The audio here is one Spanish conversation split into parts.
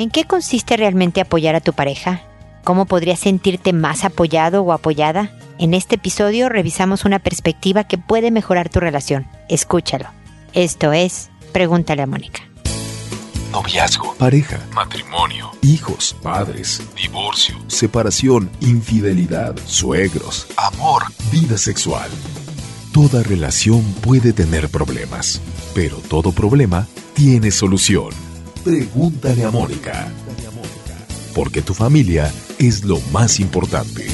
¿En qué consiste realmente apoyar a tu pareja? ¿Cómo podrías sentirte más apoyado o apoyada? En este episodio revisamos una perspectiva que puede mejorar tu relación. Escúchalo. Esto es Pregúntale a Mónica. Noviazgo, pareja, matrimonio, hijos, padres, divorcio, separación, infidelidad, suegros, amor, vida sexual. Toda relación puede tener problemas, pero todo problema tiene solución. Pregúntale a Mónica. Porque tu familia es lo más importante.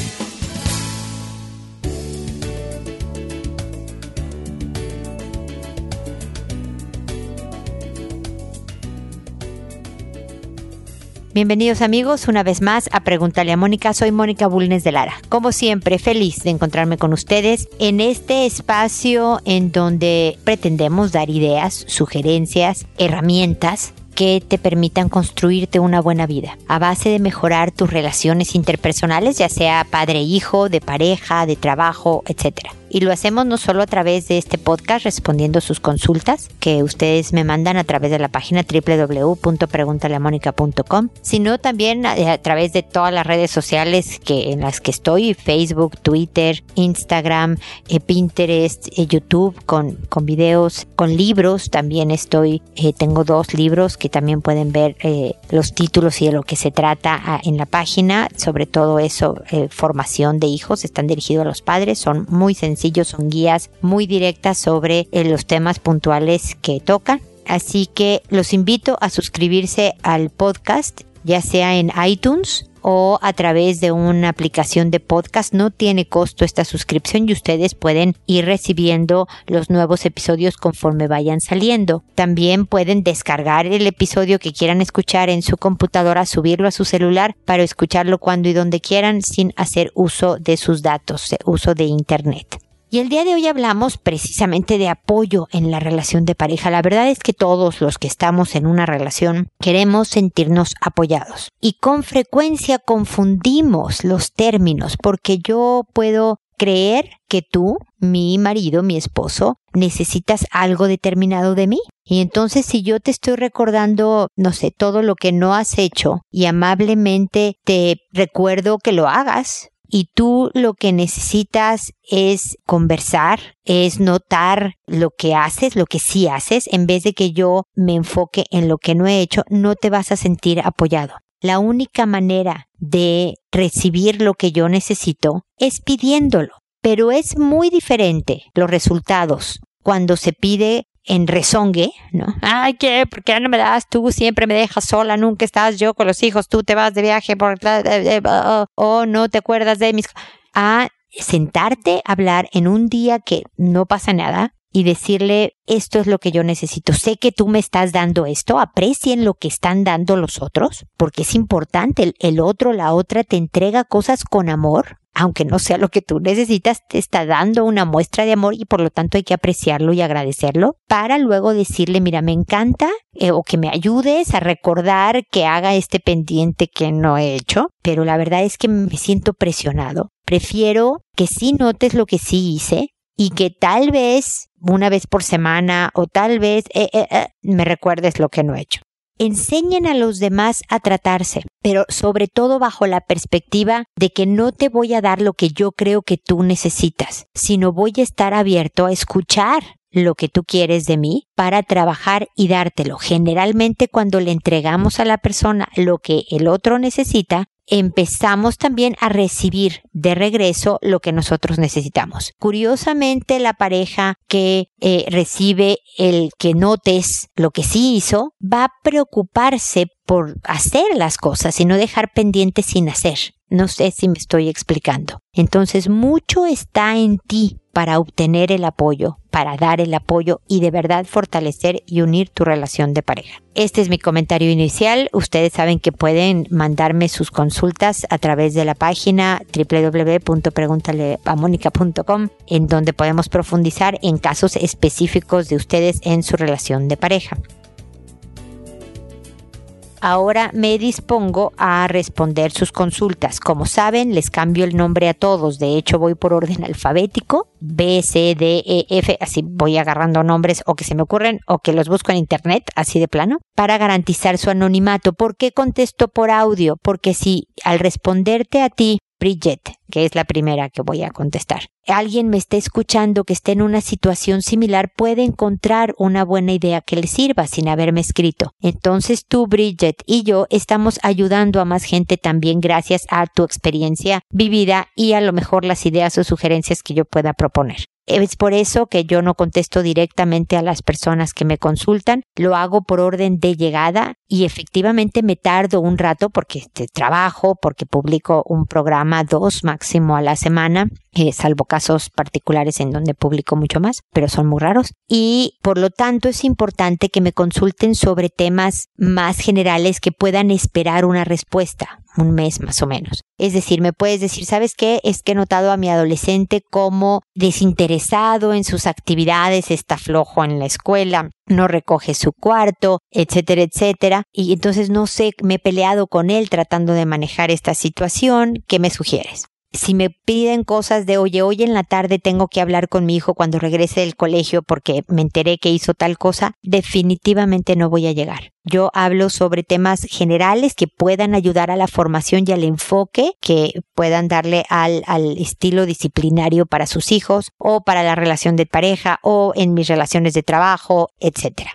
Bienvenidos amigos una vez más a Pregúntale a Mónica. Soy Mónica Bulnes de Lara. Como siempre, feliz de encontrarme con ustedes en este espacio en donde pretendemos dar ideas, sugerencias, herramientas que te permitan construirte una buena vida a base de mejorar tus relaciones interpersonales, ya sea padre-hijo, de pareja, de trabajo, etcétera. Y lo hacemos no solo a través de este podcast respondiendo sus consultas que ustedes me mandan a través de la página www.preguntaleamónica.com, sino también a, través de todas las redes sociales que, en las que estoy, Facebook, Twitter, Instagram, eh, Pinterest, eh, YouTube, con, con videos, con libros. También estoy, eh, tengo dos libros que también pueden ver los títulos y de lo que se trata ah, en la página. Sobre todo eso, formación de hijos, están dirigidos a los padres, son muy sencillos son guías muy directas sobre eh, los temas puntuales que tocan. Así que los invito a suscribirse al podcast, ya sea en iTunes o a través de una aplicación de podcast. No tiene costo esta suscripción y ustedes pueden ir recibiendo los nuevos episodios conforme vayan saliendo. También pueden descargar el episodio que quieran escuchar en su computadora, subirlo a su celular para escucharlo cuando y donde quieran sin hacer uso de sus datos, uso de internet. Y el día de hoy hablamos precisamente de apoyo en la relación de pareja. La verdad es que todos los que estamos en una relación queremos sentirnos apoyados. Y con frecuencia confundimos los términos porque yo puedo creer que tú, mi marido, mi esposo, necesitas algo determinado de mí. Y entonces si yo te estoy recordando, no sé, todo lo que no has hecho y amablemente te recuerdo que lo hagas, y tú lo que necesitas es conversar, es notar lo que haces, lo que sí haces, en vez de que yo me enfoque en lo que no he hecho, no te vas a sentir apoyado. La única manera de recibir lo que yo necesito es pidiéndolo, pero es muy diferente los resultados cuando se pide en rezongue, ¿no? Ay, ¿qué? ¿Por qué no me das? Tú siempre me dejas sola, nunca estás yo con los hijos, tú te vas de viaje por... O no te acuerdas de mis... A sentarte a hablar en un día que no pasa nada y decirle, esto es lo que yo necesito. Sé que tú me estás dando esto, aprecien lo que están dando los otros, porque es importante. El, el otro, la otra te entrega cosas con amor aunque no sea lo que tú necesitas, te está dando una muestra de amor y por lo tanto hay que apreciarlo y agradecerlo para luego decirle, mira, me encanta eh, o que me ayudes a recordar que haga este pendiente que no he hecho, pero la verdad es que me siento presionado. Prefiero que sí notes lo que sí hice y que tal vez una vez por semana o tal vez eh, eh, me recuerdes lo que no he hecho enseñen a los demás a tratarse, pero sobre todo bajo la perspectiva de que no te voy a dar lo que yo creo que tú necesitas, sino voy a estar abierto a escuchar lo que tú quieres de mí para trabajar y dártelo. Generalmente cuando le entregamos a la persona lo que el otro necesita, empezamos también a recibir de regreso lo que nosotros necesitamos. Curiosamente, la pareja que eh, recibe el que notes lo que sí hizo va a preocuparse por hacer las cosas y no dejar pendientes sin hacer. No sé si me estoy explicando. Entonces, mucho está en ti para obtener el apoyo, para dar el apoyo y de verdad fortalecer y unir tu relación de pareja. Este es mi comentario inicial. Ustedes saben que pueden mandarme sus consultas a través de la página www.preguntaleamónica.com en donde podemos profundizar en casos específicos de ustedes en su relación de pareja. Ahora me dispongo a responder sus consultas. Como saben, les cambio el nombre a todos. De hecho, voy por orden alfabético. B, C, D, E, F. Así voy agarrando nombres o que se me ocurren o que los busco en internet, así de plano, para garantizar su anonimato. ¿Por qué contesto por audio? Porque si al responderte a ti Bridget, que es la primera que voy a contestar. Alguien me está escuchando que esté en una situación similar puede encontrar una buena idea que le sirva sin haberme escrito. Entonces tú, Bridget, y yo estamos ayudando a más gente también gracias a tu experiencia vivida y a lo mejor las ideas o sugerencias que yo pueda proponer. Es por eso que yo no contesto directamente a las personas que me consultan, lo hago por orden de llegada y efectivamente me tardo un rato porque este, trabajo, porque publico un programa dos máximo a la semana, eh, salvo casos particulares en donde publico mucho más, pero son muy raros. Y por lo tanto es importante que me consulten sobre temas más generales que puedan esperar una respuesta un mes más o menos. Es decir, me puedes decir, ¿sabes qué? Es que he notado a mi adolescente como desinteresado en sus actividades, está flojo en la escuela, no recoge su cuarto, etcétera, etcétera. Y entonces no sé, me he peleado con él tratando de manejar esta situación. ¿Qué me sugieres? Si me piden cosas de, oye, hoy en la tarde tengo que hablar con mi hijo cuando regrese del colegio porque me enteré que hizo tal cosa, definitivamente no voy a llegar. Yo hablo sobre temas generales que puedan ayudar a la formación y al enfoque que puedan darle al, al estilo disciplinario para sus hijos o para la relación de pareja o en mis relaciones de trabajo, etcétera.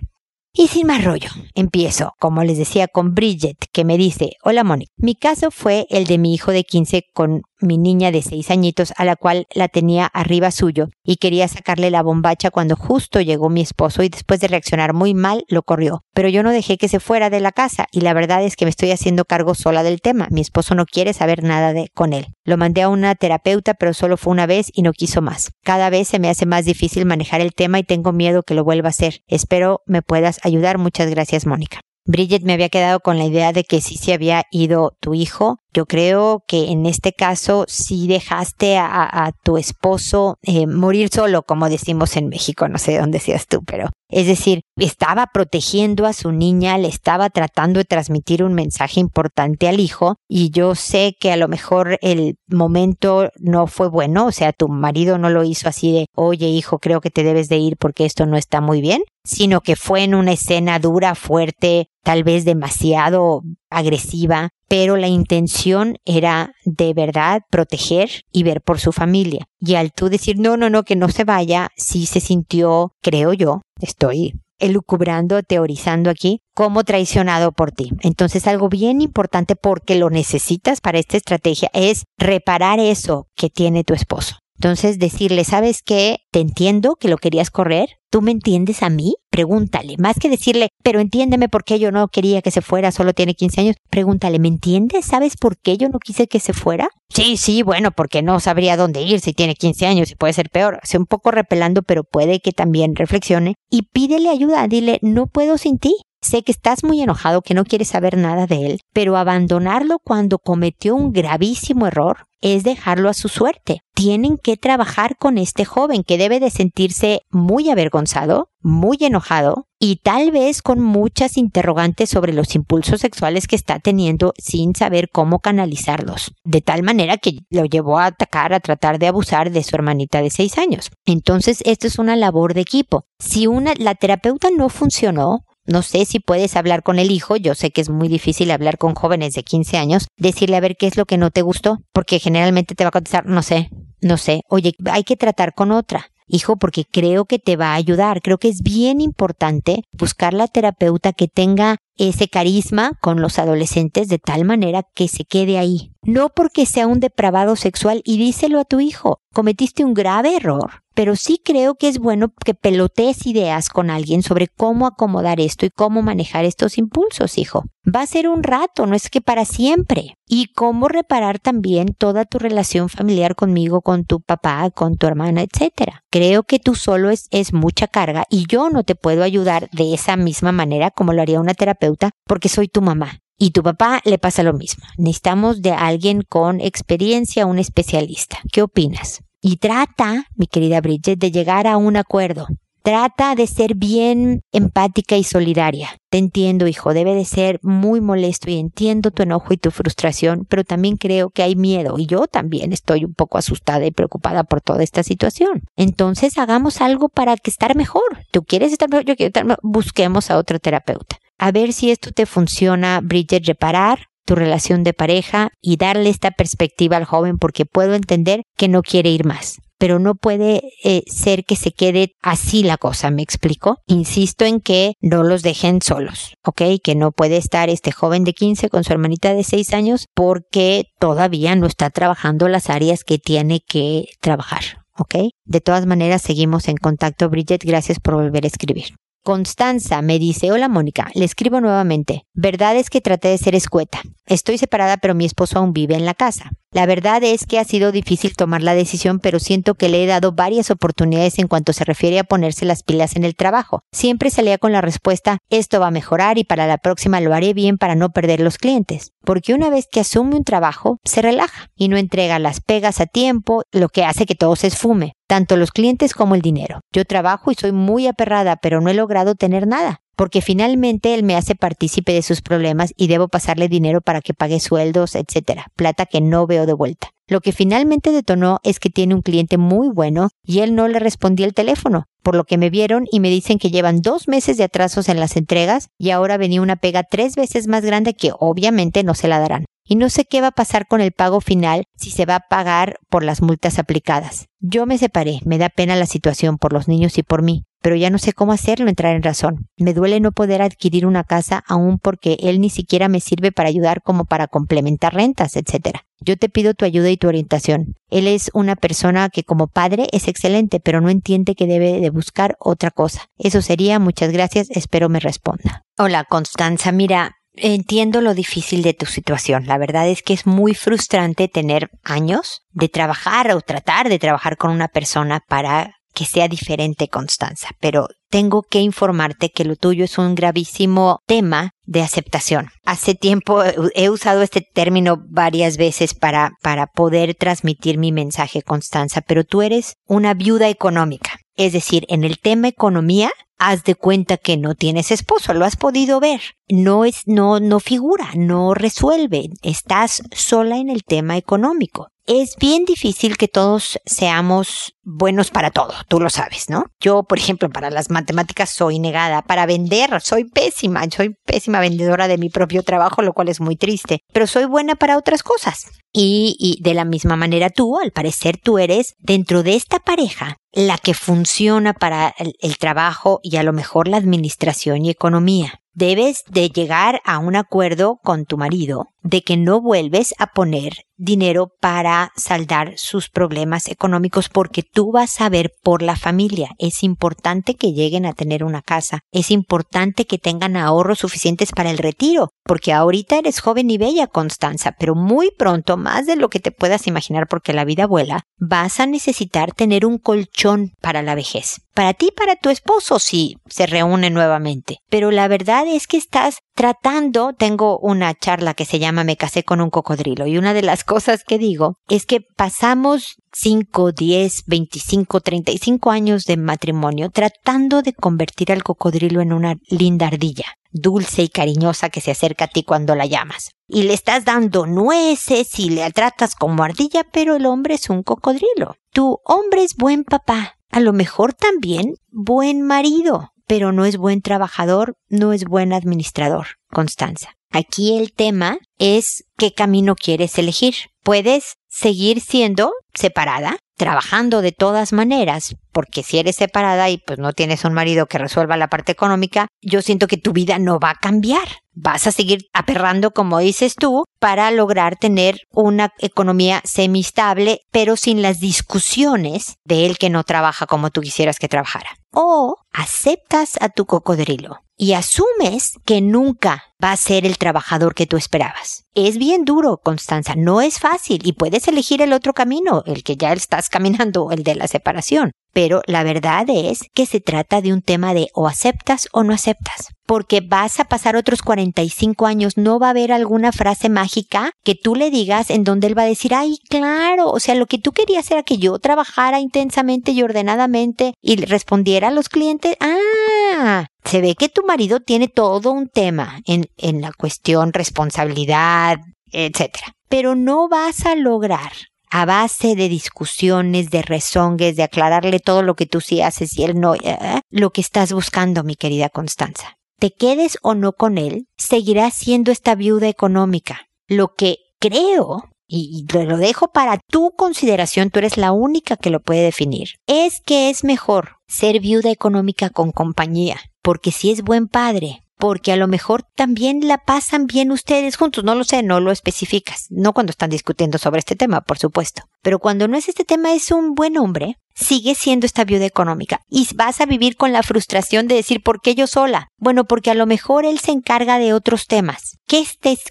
Y sin más rollo, empiezo, como les decía, con Bridget, que me dice, hola Mónica, mi caso fue el de mi hijo de 15 con mi niña de seis añitos a la cual la tenía arriba suyo y quería sacarle la bombacha cuando justo llegó mi esposo y después de reaccionar muy mal lo corrió. Pero yo no dejé que se fuera de la casa y la verdad es que me estoy haciendo cargo sola del tema. Mi esposo no quiere saber nada de con él. Lo mandé a una terapeuta pero solo fue una vez y no quiso más. Cada vez se me hace más difícil manejar el tema y tengo miedo que lo vuelva a hacer. Espero me puedas ayudar. Muchas gracias, Mónica. Bridget me había quedado con la idea de que sí se había ido tu hijo. Yo creo que en este caso sí dejaste a, tu esposo eh, morir solo, como decimos en México, no sé dónde seas tú, pero es decir, estaba protegiendo a su niña, le estaba tratando de transmitir un mensaje importante al hijo y yo sé que a lo mejor el momento no fue bueno, o sea, tu marido no lo hizo así de, oye hijo, creo que te debes de ir porque esto no está muy bien, sino que fue en una escena dura, fuerte, tal vez demasiado agresiva, pero la intención era de verdad proteger y ver por su familia. Y al tú decir, no, no, no, que no se vaya, sí se sintió, creo yo, estoy elucubrando, teorizando aquí, como traicionado por ti. Entonces algo bien importante porque lo necesitas para esta estrategia es reparar eso que tiene tu esposo. Entonces decirle, ¿sabes qué? Te entiendo que lo querías correr. ¿Tú me entiendes a mí? Pregúntale. Más que decirle, pero entiéndeme por qué yo no quería que se fuera, solo tiene 15 años. Pregúntale, ¿me entiendes? ¿Sabes por qué yo no quise que se fuera? Sí, sí, bueno, porque no sabría dónde ir si tiene 15 años y puede ser peor. Sea un poco repelando, pero puede que también reflexione. Y pídele ayuda. Dile, no puedo sin ti. Sé que estás muy enojado, que no quieres saber nada de él, pero abandonarlo cuando cometió un gravísimo error es dejarlo a su suerte. Tienen que trabajar con este joven que debe de sentirse muy avergonzado, muy enojado y tal vez con muchas interrogantes sobre los impulsos sexuales que está teniendo sin saber cómo canalizarlos. De tal manera que lo llevó a atacar, a tratar de abusar de su hermanita de seis años. Entonces, esto es una labor de equipo. Si una, la terapeuta no funcionó, no sé si puedes hablar con el hijo, yo sé que es muy difícil hablar con jóvenes de 15 años, decirle a ver qué es lo que no te gustó, porque generalmente te va a contestar, no sé, no sé, oye, hay que tratar con otra. Hijo, porque creo que te va a ayudar. Creo que es bien importante buscar la terapeuta que tenga ese carisma con los adolescentes de tal manera que se quede ahí. No porque sea un depravado sexual y díselo a tu hijo. Cometiste un grave error pero sí creo que es bueno que pelotees ideas con alguien sobre cómo acomodar esto y cómo manejar estos impulsos, hijo. Va a ser un rato, no es que para siempre. Y cómo reparar también toda tu relación familiar conmigo, con tu papá, con tu hermana, etc. Creo que tú solo es, es mucha carga y yo no te puedo ayudar de esa misma manera como lo haría una terapeuta porque soy tu mamá. Y tu papá le pasa lo mismo. Necesitamos de alguien con experiencia, un especialista. ¿Qué opinas? Y trata, mi querida Bridget, de llegar a un acuerdo. Trata de ser bien empática y solidaria. Te entiendo, hijo, debe de ser muy molesto y entiendo tu enojo y tu frustración, pero también creo que hay miedo y yo también estoy un poco asustada y preocupada por toda esta situación. Entonces hagamos algo para que estar mejor. Tú quieres estar mejor, yo quiero estar mejor. Busquemos a otro terapeuta. A ver si esto te funciona, Bridget, reparar tu relación de pareja y darle esta perspectiva al joven porque puedo entender que no quiere ir más. Pero no puede eh, ser que se quede así la cosa, ¿me explico? Insisto en que no los dejen solos, ¿ok? Que no puede estar este joven de 15 con su hermanita de 6 años porque todavía no está trabajando las áreas que tiene que trabajar, ¿ok? De todas maneras, seguimos en contacto, Bridget. Gracias por volver a escribir. Constanza me dice, hola Mónica, le escribo nuevamente. Verdad es que traté de ser escueta. Estoy separada pero mi esposo aún vive en la casa. La verdad es que ha sido difícil tomar la decisión, pero siento que le he dado varias oportunidades en cuanto se refiere a ponerse las pilas en el trabajo. Siempre salía con la respuesta, esto va a mejorar y para la próxima lo haré bien para no perder los clientes. Porque una vez que asume un trabajo, se relaja y no entrega las pegas a tiempo, lo que hace que todo se esfume, tanto los clientes como el dinero. Yo trabajo y soy muy aperrada, pero no he logrado tener nada porque finalmente él me hace partícipe de sus problemas y debo pasarle dinero para que pague sueldos, etcétera, plata que no veo de vuelta. Lo que finalmente detonó es que tiene un cliente muy bueno y él no le respondía el teléfono, por lo que me vieron y me dicen que llevan dos meses de atrasos en las entregas y ahora venía una pega tres veces más grande que obviamente no se la darán y no sé qué va a pasar con el pago final si se va a pagar por las multas aplicadas. Yo me separé, me da pena la situación por los niños y por mí, pero ya no sé cómo hacerlo entrar en razón. Me duele no poder adquirir una casa aún porque él ni siquiera me sirve para ayudar como para complementar rentas, etc. Yo te pido tu ayuda y tu orientación. Él es una persona que como padre es excelente, pero no entiende que debe de buscar otra cosa. Eso sería, muchas gracias, espero me responda. Hola, Constanza, mira, Entiendo lo difícil de tu situación. La verdad es que es muy frustrante tener años de trabajar o tratar de trabajar con una persona para que sea diferente Constanza, pero tengo que informarte que lo tuyo es un gravísimo tema de aceptación. Hace tiempo he usado este término varias veces para, para poder transmitir mi mensaje, Constanza, pero tú eres una viuda económica. Es decir, en el tema economía, haz de cuenta que no tienes esposo, lo has podido ver. No es, no, no figura, no resuelve. Estás sola en el tema económico es bien difícil que todos seamos buenos para todo, tú lo sabes, ¿no? Yo, por ejemplo, para las matemáticas soy negada, para vender soy pésima, soy pésima vendedora de mi propio trabajo, lo cual es muy triste, pero soy buena para otras cosas. Y, de la misma manera tú, al parecer tú eres dentro de esta pareja la que funciona para el trabajo y a lo mejor la administración y economía. Debes de llegar a un acuerdo con tu marido de que no vuelves a poner dinero para saldar sus problemas económicos porque tú vas a ver por la familia. Es importante que lleguen a tener una casa. Es importante que tengan ahorros suficientes para el retiro porque ahorita eres joven y bella, Constanza, pero muy pronto, más de lo que te puedas imaginar porque la vida vuela, vas a necesitar tener un colchón para la vejez. Para ti y para tu esposo si se reúne nuevamente. Pero la verdad es que estás tratando, tengo una charla que se llama Me casé con un cocodrilo y una de las cosas que digo es que pasamos 5, 10, 25, 35 años de matrimonio tratando de convertir al cocodrilo en una linda ardilla, dulce y cariñosa que se acerca a ti cuando la llamas. Y le estás dando nueces y le tratas como ardilla, pero el hombre es un cocodrilo. Tu hombre es buen papá, a lo mejor también buen marido, pero no es buen trabajador, no es buen administrador, Constanza. Aquí el tema es qué camino quieres elegir. Puedes seguir siendo separada, trabajando de todas maneras, porque si eres separada y pues no tienes un marido que resuelva la parte económica, yo siento que tu vida no va a cambiar. Vas a seguir aperrando, como dices tú, para lograr tener una economía semistable, pero sin las discusiones de él que no trabaja como tú quisieras que trabajara. O aceptas a tu cocodrilo y asumes que nunca va a ser el trabajador que tú esperabas. Es bien duro, Constanza, no es fácil y puedes elegir el otro camino, el que ya estás caminando, el de la separación. Pero la verdad es que se trata de un tema de o aceptas o no aceptas. Porque vas a pasar otros 45 años, no va a haber alguna frase mágica que tú le digas en donde él va a decir, ay, claro, o sea, lo que tú querías era que yo trabajara intensamente y ordenadamente y respondiera a los clientes, ah, se ve que tu marido tiene todo un tema en, en la cuestión responsabilidad, etcétera. Pero no vas a lograr a base de discusiones, de rezongues, de aclararle todo lo que tú sí haces y él no, ¿eh? lo que estás buscando, mi querida Constanza. Te quedes o no con él, seguirá siendo esta viuda económica. Lo que creo, y lo dejo para tu consideración, tú eres la única que lo puede definir, es que es mejor ser viuda económica con compañía, porque si es buen padre, porque a lo mejor también la pasan bien ustedes juntos, no lo sé, no lo especificas, no cuando están discutiendo sobre este tema, por supuesto, pero cuando no es este tema es un buen hombre, sigue siendo esta viuda económica y vas a vivir con la frustración de decir ¿por qué yo sola? Bueno, porque a lo mejor él se encarga de otros temas. ¿Qué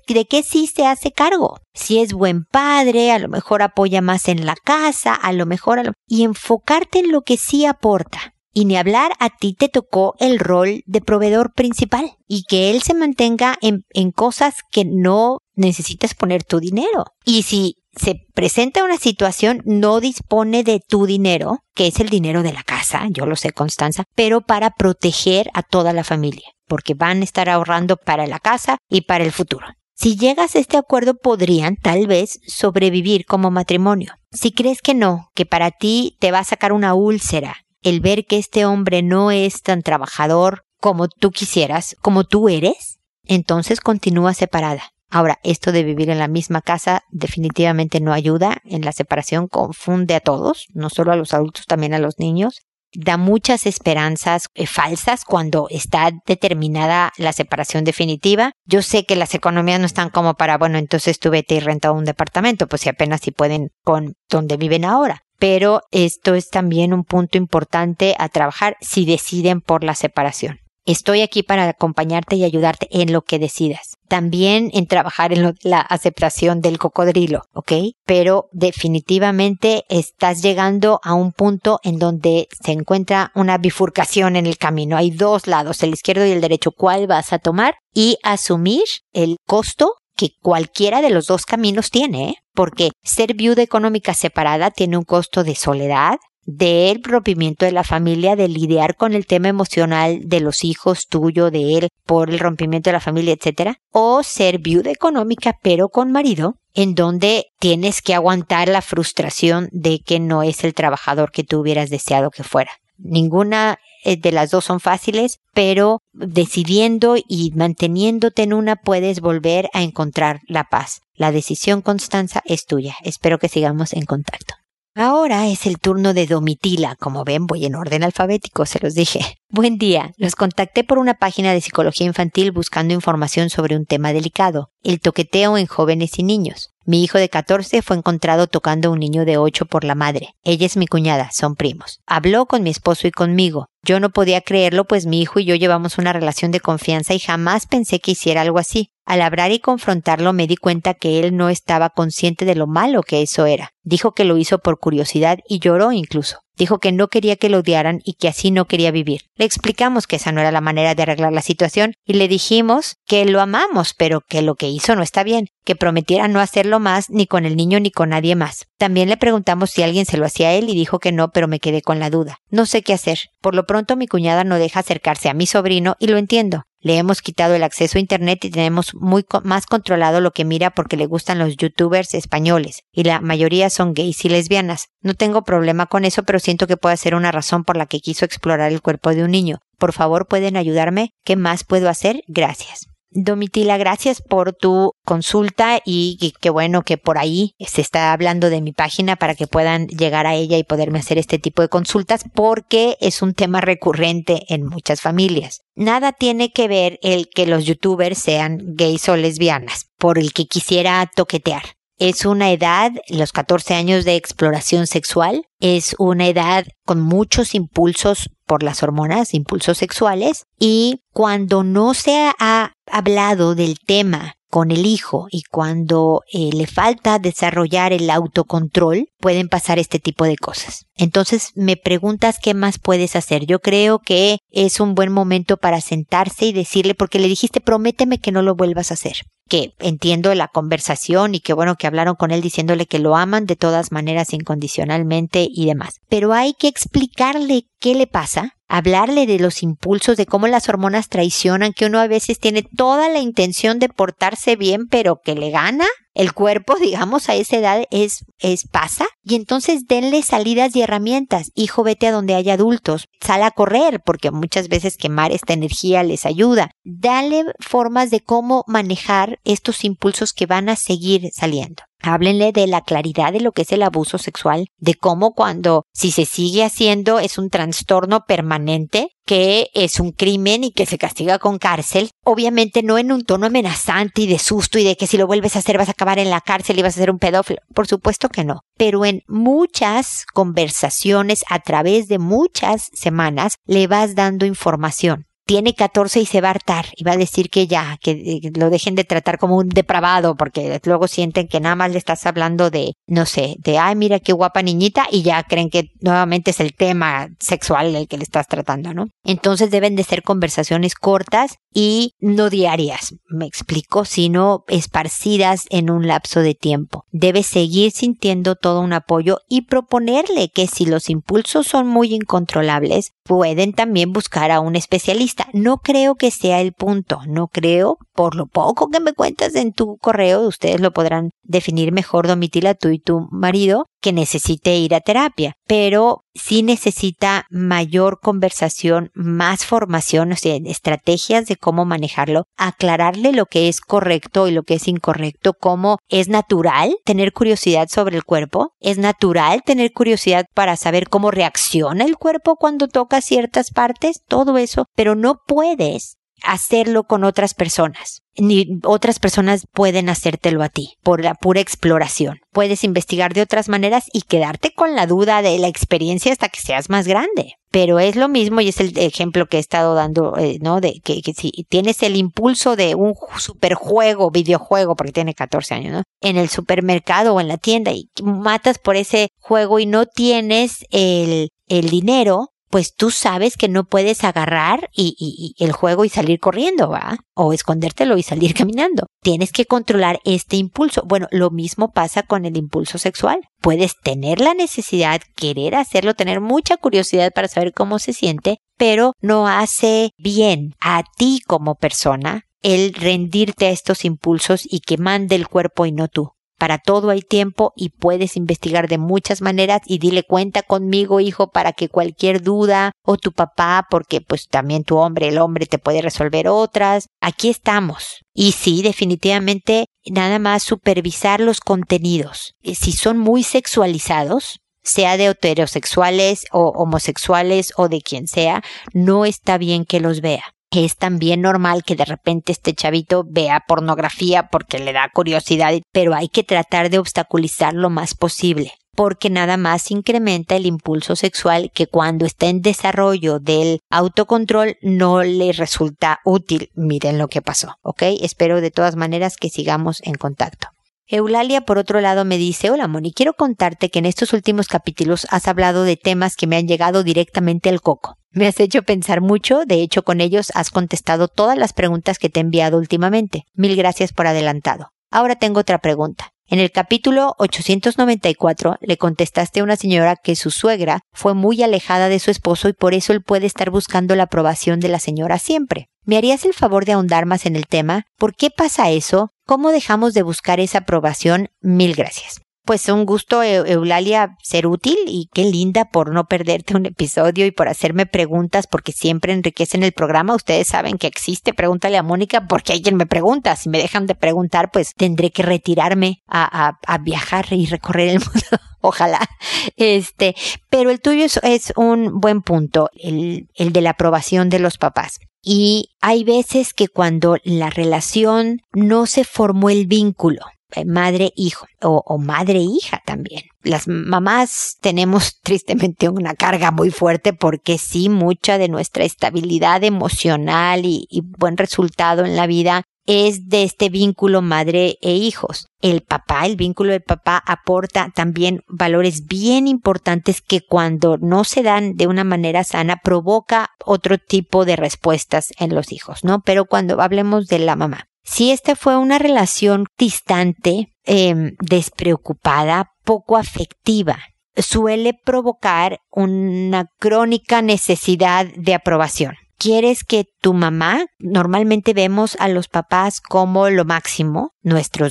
¿De qué sí se hace cargo? Si es buen padre, a lo mejor apoya más en la casa, a lo mejor... Y enfocarte en lo que sí aporta. Y ni hablar, a ti te tocó el rol de proveedor principal y que él se mantenga en, en cosas que no necesitas poner tu dinero. Y si se presenta una situación, no dispone de tu dinero, que es el dinero de la casa, yo lo sé, Constanza, pero para proteger a toda la familia, porque van a estar ahorrando para la casa y para el futuro. Si llegas a este acuerdo podrían, tal vez, sobrevivir como matrimonio. Si crees que no, que para ti te va a sacar una úlcera el ver que este hombre no es tan trabajador como tú quisieras, como tú eres, entonces continúa separada. Ahora, esto de vivir en la misma casa definitivamente no ayuda. En la separación confunde a todos, no solo a los adultos, también a los niños. Da muchas esperanzas eh, falsas cuando está determinada la separación definitiva. Yo sé que las economías no están como para, bueno, entonces tú vete y renta un departamento, pues si apenas si pueden con donde viven ahora pero esto es también un punto importante a trabajar si deciden por la separación. Estoy aquí para acompañarte y ayudarte en lo que decidas. También en trabajar en la aceptación del cocodrilo, ¿ok? Pero definitivamente estás llegando a un punto en donde se encuentra una bifurcación en el camino. Hay dos lados, el izquierdo y el derecho. ¿Cuál vas a tomar? Y asumir el costo que cualquiera de los dos caminos tiene, ¿eh? porque ser viuda económica separada tiene un costo de soledad, del rompimiento de la familia, de lidiar con el tema emocional de los hijos tuyo, de él, por el rompimiento de la familia, etcétera, o ser viuda económica pero con marido, en donde tienes que aguantar la frustración de que no es el trabajador que tú hubieras deseado que fuera. Ninguna eh, de las dos son fáciles, pero decidiendo y manteniéndote en una puedes volver a encontrar la paz. La decisión, Constanza, es tuya. Espero que sigamos en contacto. Ahora es el turno de Domitila. Como ven, voy en orden alfabético, se los dije. Buen día. Los contacté por una página de psicología infantil buscando información sobre un tema delicado, el toqueteo en jóvenes y niños. Mi hijo de 14 fue encontrado tocando a un niño de 8 por la madre. Ella es mi cuñada, son primos. Habló con mi esposo y conmigo. Yo no podía creerlo, pues mi hijo y yo llevamos una relación de confianza y jamás pensé que hiciera algo así. Al hablar y confrontarlo me di cuenta que él no estaba consciente de lo malo que eso era. Dijo que lo hizo por curiosidad y lloró incluso. Dijo que no quería que lo odiaran y que así no quería vivir. Le explicamos que esa no era la manera de arreglar la situación y le dijimos que lo amamos, pero que lo que hizo no está bien, que prometiera no hacerlo más ni con el niño ni con nadie más. También le preguntamos si alguien se lo hacía a él y dijo que no, pero me quedé con la duda. No sé qué hacer. Por lo pronto mi cuñada no deja acercarse a mi sobrino y lo entiendo. Le hemos quitado el acceso a Internet y tenemos muy más controlado lo que mira porque le gustan los youtubers españoles y la mayoría son gays y lesbianas. No tengo problema con eso, pero siento que puede ser una razón por la que quiso explorar el cuerpo de un niño. Por favor, pueden ayudarme. ¿Qué más puedo hacer? Gracias. Domitila, gracias por tu consulta y, qué bueno que por ahí se está hablando de mi página para que puedan llegar a ella y poderme hacer este tipo de consultas porque es un tema recurrente en muchas familias. Nada tiene que ver el que los youtubers sean gays o lesbianas por el que quisiera toquetear. Es una edad, los 14 años de exploración sexual, es una edad con muchos impulsos por las hormonas, impulsos sexuales, y cuando no se ha hablado del tema con el hijo y cuando eh, le falta desarrollar el autocontrol, pueden pasar este tipo de cosas. Entonces me preguntas qué más puedes hacer. Yo creo que es un buen momento para sentarse y decirle, porque le dijiste, prométeme que no lo vuelvas a hacer que entiendo la conversación y que bueno que hablaron con él diciéndole que lo aman de todas maneras incondicionalmente y demás. Pero hay que explicarle qué le pasa, hablarle de los impulsos, de cómo las hormonas traicionan, que uno a veces tiene toda la intención de portarse bien, pero que le gana. El cuerpo, digamos, a esa edad es, es pasa. Y entonces denle salidas y herramientas. Hijo, vete a donde haya adultos. Sal a correr, porque muchas veces quemar esta energía les ayuda. Dale formas de cómo manejar estos impulsos que van a seguir saliendo. Háblenle de la claridad de lo que es el abuso sexual, de cómo cuando si se sigue haciendo es un trastorno permanente, que es un crimen y que se castiga con cárcel, obviamente no en un tono amenazante y de susto y de que si lo vuelves a hacer vas a acabar en la cárcel y vas a ser un pedófilo. Por supuesto que no. Pero en muchas conversaciones a través de muchas semanas le vas dando información tiene 14 y se va a hartar y va a decir que ya, que eh, lo dejen de tratar como un depravado porque luego sienten que nada más le estás hablando de, no sé, de, ay, mira qué guapa niñita y ya creen que nuevamente es el tema sexual el que le estás tratando, ¿no? Entonces deben de ser conversaciones cortas y no diarias, me explico, sino esparcidas en un lapso de tiempo. Debe seguir sintiendo todo un apoyo y proponerle que si los impulsos son muy incontrolables, pueden también buscar a un especialista. No creo que sea el punto, no creo, por lo poco que me cuentas en tu correo, ustedes lo podrán definir mejor, Domitila, tú y tu marido, que necesite ir a terapia, pero sí necesita mayor conversación, más formación, o sea, estrategias de cómo manejarlo, aclararle lo que es correcto y lo que es incorrecto, cómo es natural tener curiosidad sobre el cuerpo, es natural tener curiosidad para saber cómo reacciona el cuerpo cuando toca ciertas partes, todo eso, pero no puedes hacerlo con otras personas. Ni otras personas pueden hacértelo a ti por la pura exploración. Puedes investigar de otras maneras y quedarte con la duda de la experiencia hasta que seas más grande. Pero es lo mismo y es el ejemplo que he estado dando, eh, ¿no? De que, si tienes el impulso de un superjuego, videojuego, porque tiene 14 años, ¿no? En el supermercado o en la tienda y matas por ese juego y no tienes el, el dinero, pues tú sabes que no puedes agarrar y, el juego y salir corriendo, ¿va? O escondértelo y salir caminando. Tienes que controlar este impulso. Bueno, lo mismo pasa con el impulso sexual. Puedes tener la necesidad, querer hacerlo, tener mucha curiosidad para saber cómo se siente, pero no hace bien a ti como persona el rendirte a estos impulsos y que mande el cuerpo y no tú. Para todo hay tiempo y puedes investigar de muchas maneras y dile cuenta conmigo, hijo, para que cualquier duda o tu papá, porque pues también tu hombre, el hombre te puede resolver otras. Aquí estamos. Y sí, definitivamente, nada más supervisar los contenidos. Eh, si son muy sexualizados, sea de heterosexuales o homosexuales o de quien sea, no está bien que los vea es también normal que de repente este chavito vea pornografía porque le da curiosidad, pero hay que tratar de obstaculizar lo más posible porque nada más incrementa el impulso sexual que cuando está en desarrollo del autocontrol no le resulta útil. Miren lo que pasó, ¿ok? Espero de todas maneras que sigamos en contacto. Eulalia, por otro lado, me dice, hola Moni, quiero contarte que en estos últimos capítulos has hablado de temas que me han llegado directamente al coco. Me has hecho pensar mucho, de hecho con ellos has contestado todas las preguntas que te he enviado últimamente. Mil gracias por adelantado. Ahora tengo otra pregunta. En el capítulo 894 le contestaste a una señora que su suegra fue muy alejada de su esposo y por eso él puede estar buscando la aprobación de la señora siempre. ¿Me harías el favor de ahondar más en el tema? ¿Por qué pasa eso? ¿Cómo dejamos de buscar esa aprobación? Mil gracias. Pues un gusto, Eulalia, ser útil y qué linda por no perderte un episodio y por hacerme preguntas porque siempre enriquecen el programa. Ustedes saben que existe, pregúntale a Mónica porque alguien me pregunta. Si me dejan de preguntar, pues tendré que retirarme a, viajar y recorrer el mundo. Ojalá. Este, pero el tuyo es, es un buen punto, el, el de la aprobación de los papás. Y hay veces que cuando la relación no se formó el vínculo, madre-hijo o, madre-hija también. Las mamás tenemos tristemente una carga muy fuerte porque sí, mucha de nuestra estabilidad emocional y, buen resultado en la vida es de este vínculo madre e hijos. El papá, el vínculo del papá aporta también valores bien importantes que cuando no se dan de una manera sana provoca otro tipo de respuestas en los hijos, ¿no? Pero cuando hablemos de la mamá. Si esta fue una relación distante, em, despreocupada, poco afectiva, suele provocar una crónica necesidad de aprobación. Quieres que tu mamá, normalmente vemos a los papás como lo máximo, nuestro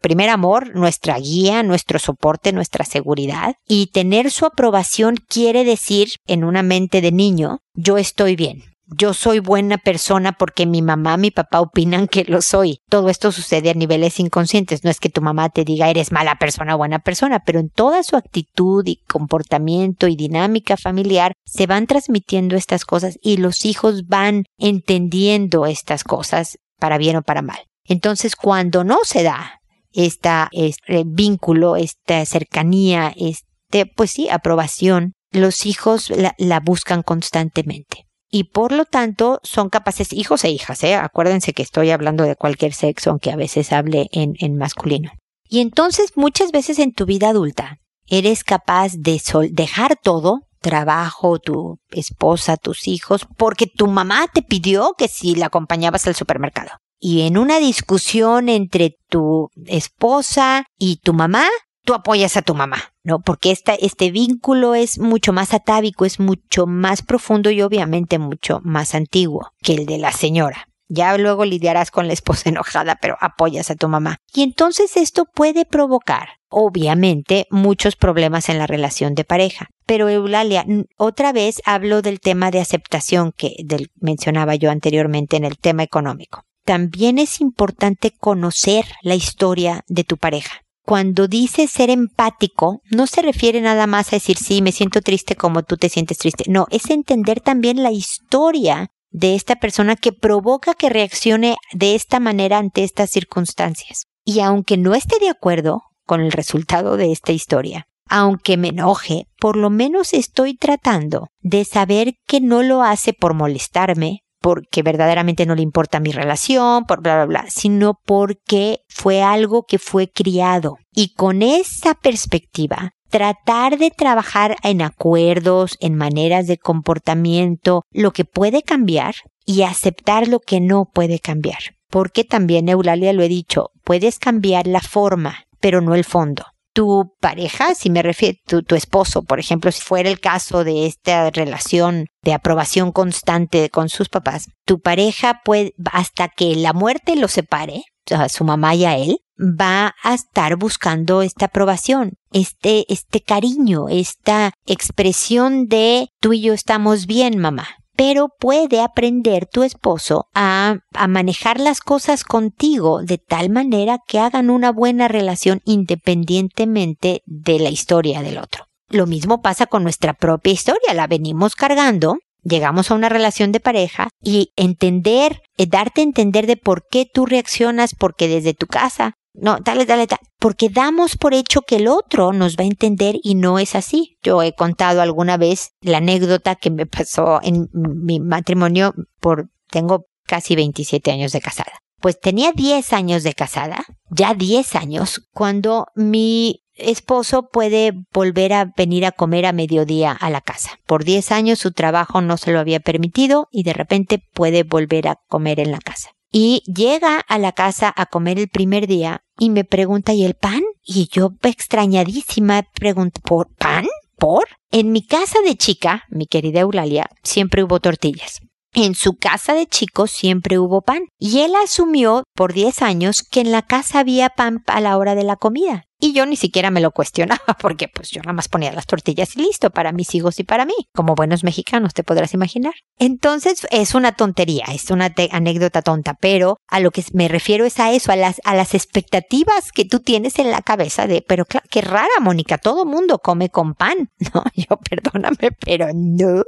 primer amor, nuestra guía, nuestro soporte, nuestra seguridad. Y tener su aprobación quiere decir, en una mente de niño, yo estoy bien, yo soy buena persona porque mi mamá, mi papá opinan que lo soy. Todo esto sucede a niveles inconscientes. No es que tu mamá te diga eres mala persona o buena persona, pero en toda su actitud y comportamiento y dinámica familiar se van transmitiendo estas cosas y los hijos van entendiendo estas cosas para bien o para mal. Entonces, cuando no se da esta, este vínculo, esta cercanía, este, pues sí, aprobación, los hijos la buscan constantemente y por lo tanto son capaces hijos e hijas, ¿eh? acuérdense que estoy hablando de cualquier sexo, aunque a veces hable en, en masculino. Y entonces muchas veces en tu vida adulta eres capaz de dejar todo, trabajo, tu esposa, tus hijos, porque tu mamá te pidió que si la acompañabas al supermercado. Y en una discusión entre tu esposa y tu mamá, tú apoyas a tu mamá, ¿no? Porque este vínculo es mucho más atávico, es mucho más profundo y obviamente mucho más antiguo que el de la señora. Ya luego lidiarás con la esposa enojada, pero apoyas a tu mamá. Y entonces esto puede provocar, obviamente, muchos problemas en la relación de pareja. Pero Eulalia, otra vez hablo del tema de aceptación que mencionaba yo anteriormente en el tema económico. También es importante conocer la historia de tu pareja cuando dice ser empático, no se refiere nada más a decir, sí, me siento triste como tú te sientes triste. No, es entender también la historia de esta persona que provoca que reaccione de esta manera ante estas circunstancias. Y aunque no esté de acuerdo con el resultado de esta historia, aunque me enoje, por lo menos estoy tratando de saber que no lo hace por molestarme, porque verdaderamente no le importa mi relación, por bla, bla, bla, sino porque fue algo que fue criado. Y con esa perspectiva, tratar de trabajar en acuerdos, en maneras de comportamiento, lo que puede cambiar y aceptar lo que no puede cambiar. Porque también, Eulalia lo he dicho, puedes cambiar la forma, pero no el fondo tu pareja, si me refiero, tu, tu esposo, por ejemplo, si fuera el caso de esta relación de aprobación constante con sus papás, tu pareja puede, hasta que la muerte lo separe, a su mamá y a él, va a estar buscando esta aprobación, este, este cariño, esta expresión de tú y yo estamos bien, mamá pero puede aprender tu esposo a, a, manejar las cosas contigo de tal manera que hagan una buena relación independientemente de la historia del otro. Lo mismo pasa con nuestra propia historia, la venimos cargando, llegamos a una relación de pareja y entender, eh, darte a entender de por qué tú reaccionas, porque desde tu casa no, dale, dale, dale, porque damos por hecho que el otro nos va a entender y no es así. Yo he contado alguna vez la anécdota que me pasó en mi matrimonio por, tengo casi 27 años de casada. Pues tenía 10 años de casada, ya 10 años, cuando mi esposo puede volver a venir a comer a mediodía a la casa. Por 10 años su trabajo no se lo había permitido y de repente puede volver a comer en la casa y llega a la casa a comer el primer día y me pregunta, ¿y el pan? Y yo extrañadísima pregunto, ¿por pan? ¿Por? En mi casa de chica, mi querida Eulalia, siempre hubo tortillas. En su casa de chico siempre hubo pan. Y él asumió por 10 años que en la casa había pan a la hora de la comida. Y yo ni siquiera me lo cuestionaba porque pues yo nada más ponía las tortillas y listo para mis hijos y para mí, como buenos mexicanos te podrás imaginar. Entonces es una tontería, es una anécdota tonta, pero a lo que me refiero es a eso, a las, a las expectativas que tú tienes en la cabeza de, pero claro, qué rara Mónica, todo mundo come con pan, ¿no? Yo perdóname, pero no.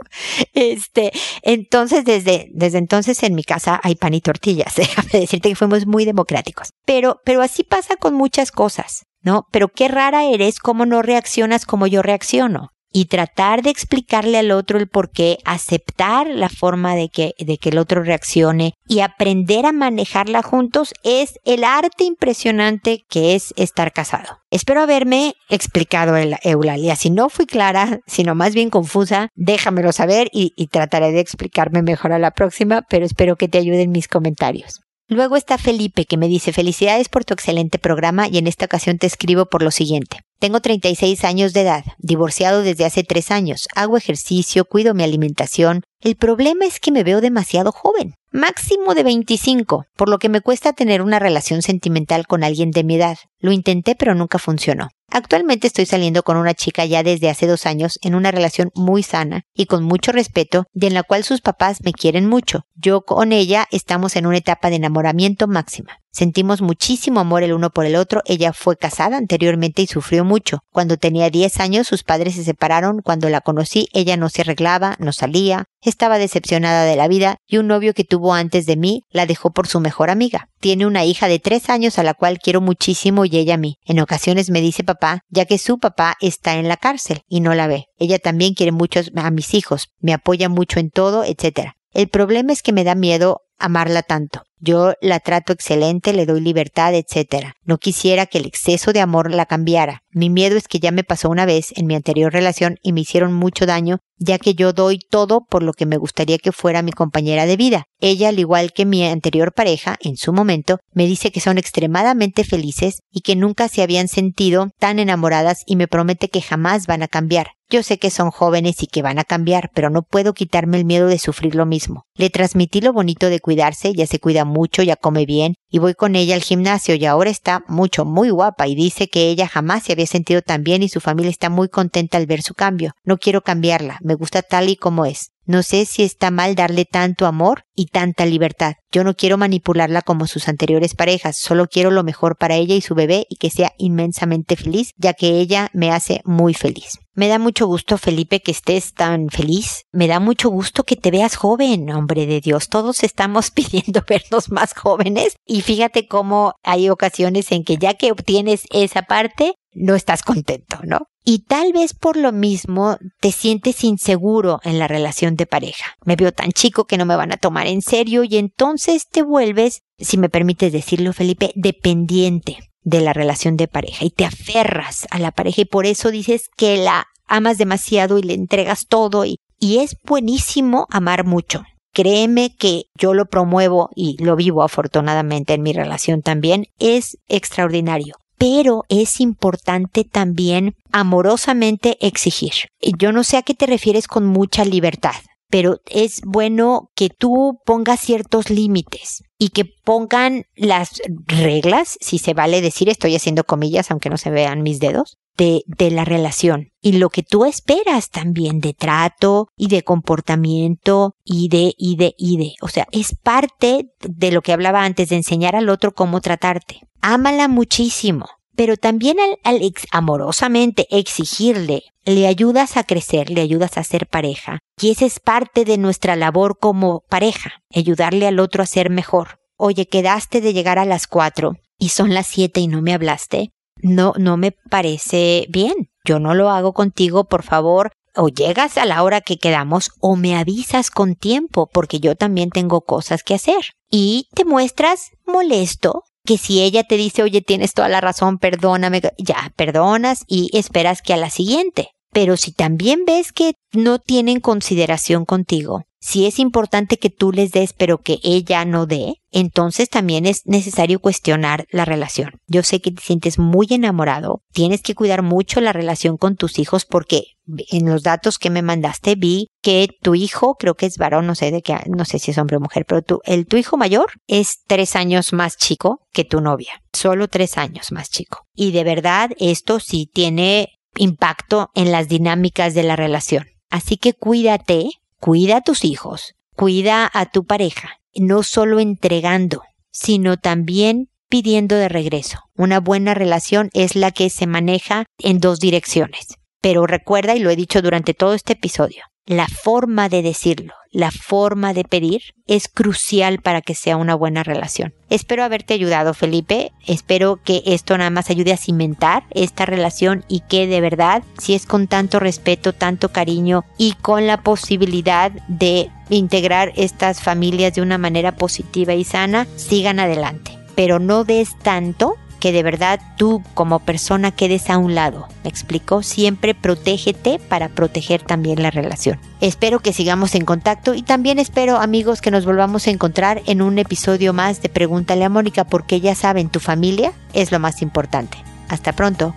Este, entonces desde, desde entonces en mi casa hay pan y tortillas, déjame decirte que fuimos muy democráticos. Pero, pero así pasa con muchas cosas. ¿No? Pero qué rara eres cómo no reaccionas como yo reacciono. y tratar de explicarle al otro el por qué, aceptar la forma de que, de que el otro reaccione y aprender a manejarla juntos es el arte impresionante que es estar casado. Espero haberme explicado, Eulalia. Si no fui clara, sino más bien confusa, déjamelo saber y, y trataré de explicarme mejor a la próxima, pero espero que te ayuden mis comentarios. Luego está Felipe que me dice felicidades por tu excelente programa y en esta ocasión te escribo por lo siguiente. Tengo 36 años de edad, divorciado desde hace tres años, hago ejercicio, cuido mi alimentación. El problema es que me veo demasiado joven, máximo de 25, por lo que me cuesta tener una relación sentimental con alguien de mi edad. Lo intenté pero nunca funcionó. Actualmente estoy saliendo con una chica ya desde hace dos años en una relación muy sana y con mucho respeto, y en la cual sus papás me quieren mucho. Yo con ella estamos en una etapa de enamoramiento máxima. Sentimos muchísimo amor el uno por el otro. Ella fue casada anteriormente y sufrió mucho. Cuando tenía 10 años sus padres se separaron. Cuando la conocí ella no se arreglaba, no salía, estaba decepcionada de la vida y un novio que tuvo antes de mí la dejó por su mejor amiga. Tiene una hija de 3 años a la cual quiero muchísimo y ella a mí. En ocasiones me dice papá, ya que su papá está en la cárcel y no la ve. Ella también quiere mucho a mis hijos, me apoya mucho en todo, etc. El problema es que me da miedo amarla tanto. Yo la trato excelente, le doy libertad, etc. No quisiera que el exceso de amor la cambiara. Mi miedo es que ya me pasó una vez en mi anterior relación y me hicieron mucho daño, ya que yo doy todo por lo que me gustaría que fuera mi compañera de vida. Ella, al igual que mi anterior pareja, en su momento, me dice que son extremadamente felices y que nunca se habían sentido tan enamoradas y me promete que jamás van a cambiar. Yo sé que son jóvenes y que van a cambiar, pero no puedo quitarme el miedo de sufrir lo mismo. Le transmití lo bonito de cuidarse, ya se cuida mucho, ya come bien, y voy con ella al gimnasio y ahora está mucho, muy guapa y dice que ella jamás se había sentido tan bien y su familia está muy contenta al ver su cambio. No quiero cambiarla, me gusta tal y como es. No sé si está mal darle tanto amor y tanta libertad. Yo no quiero manipularla como sus anteriores parejas, solo quiero lo mejor para ella y su bebé y que sea inmensamente feliz, ya que ella me hace muy feliz. Me da mucho gusto, Felipe, que estés tan feliz. Me da mucho gusto que te veas joven, hombre de Dios. Todos estamos pidiendo vernos más jóvenes y fíjate cómo hay ocasiones en que ya que obtienes esa parte, no estás contento, ¿no? Y tal vez por lo mismo te sientes inseguro en la relación de pareja. Me veo tan chico que no me van a tomar en serio y entonces te vuelves, si me permites decirlo Felipe, dependiente de la relación de pareja y te aferras a la pareja y por eso dices que la amas demasiado y le entregas todo y, y es buenísimo amar mucho. Créeme que yo lo promuevo y lo vivo afortunadamente en mi relación también. Es extraordinario pero es importante también amorosamente exigir. Yo no sé a qué te refieres con mucha libertad, pero es bueno que tú pongas ciertos límites y que pongan las reglas, si se vale decir, estoy haciendo comillas aunque no se vean mis dedos, de, de, la relación y lo que tú esperas también de trato y de comportamiento y de, y de, y de. O sea, es parte de lo que hablaba antes de enseñar al otro cómo tratarte ámala muchísimo, pero también al, amorosamente exigirle, le ayudas a crecer, le ayudas a ser pareja. Y esa es parte de nuestra labor como pareja, ayudarle al otro a ser mejor. Oye, quedaste de llegar a las cuatro y son las siete y no me hablaste. No, no me parece bien. Yo no lo hago contigo, por favor. O llegas a la hora que quedamos o me avisas con tiempo porque yo también tengo cosas que hacer. Y te muestras molesto, que si ella te dice, oye, tienes toda la razón, perdóname, ya, perdonas y esperas que a la siguiente. Pero si también ves que no tienen consideración contigo, si es importante que tú les des pero que ella no dé, entonces también es necesario cuestionar la relación. Yo sé que te sientes muy enamorado, tienes que cuidar mucho la relación con tus hijos porque en los datos que me mandaste vi que tu hijo, creo que es varón, no sé de qué, no sé si es hombre o mujer, pero tu, el, tu hijo mayor es tres años más chico que tu novia, solo tres años más chico. Y de verdad esto sí tiene impacto en las dinámicas de la relación. Así que cuídate, cuida a tus hijos, cuida a tu pareja, no solo entregando, sino también pidiendo de regreso. Una buena relación es la que se maneja en dos direcciones. Pero recuerda, y lo he dicho durante todo este episodio, la forma de decirlo, la forma de pedir es crucial para que sea una buena relación. Espero haberte ayudado, Felipe. Espero que esto nada más ayude a cimentar esta relación y que de verdad, si es con tanto respeto, tanto cariño y con la posibilidad de integrar estas familias de una manera positiva y sana, sigan adelante. Pero no des tanto que de verdad tú como persona quedes a un lado. ¿Me explico? Siempre protégete para proteger también la relación. Espero que sigamos en contacto y también espero amigos que nos volvamos a encontrar en un episodio más de Pregúntale a Mónica porque ya saben, tu familia es lo más importante. Hasta pronto.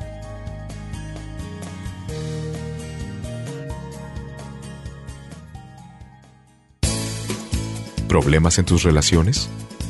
¿Problemas en tus relaciones?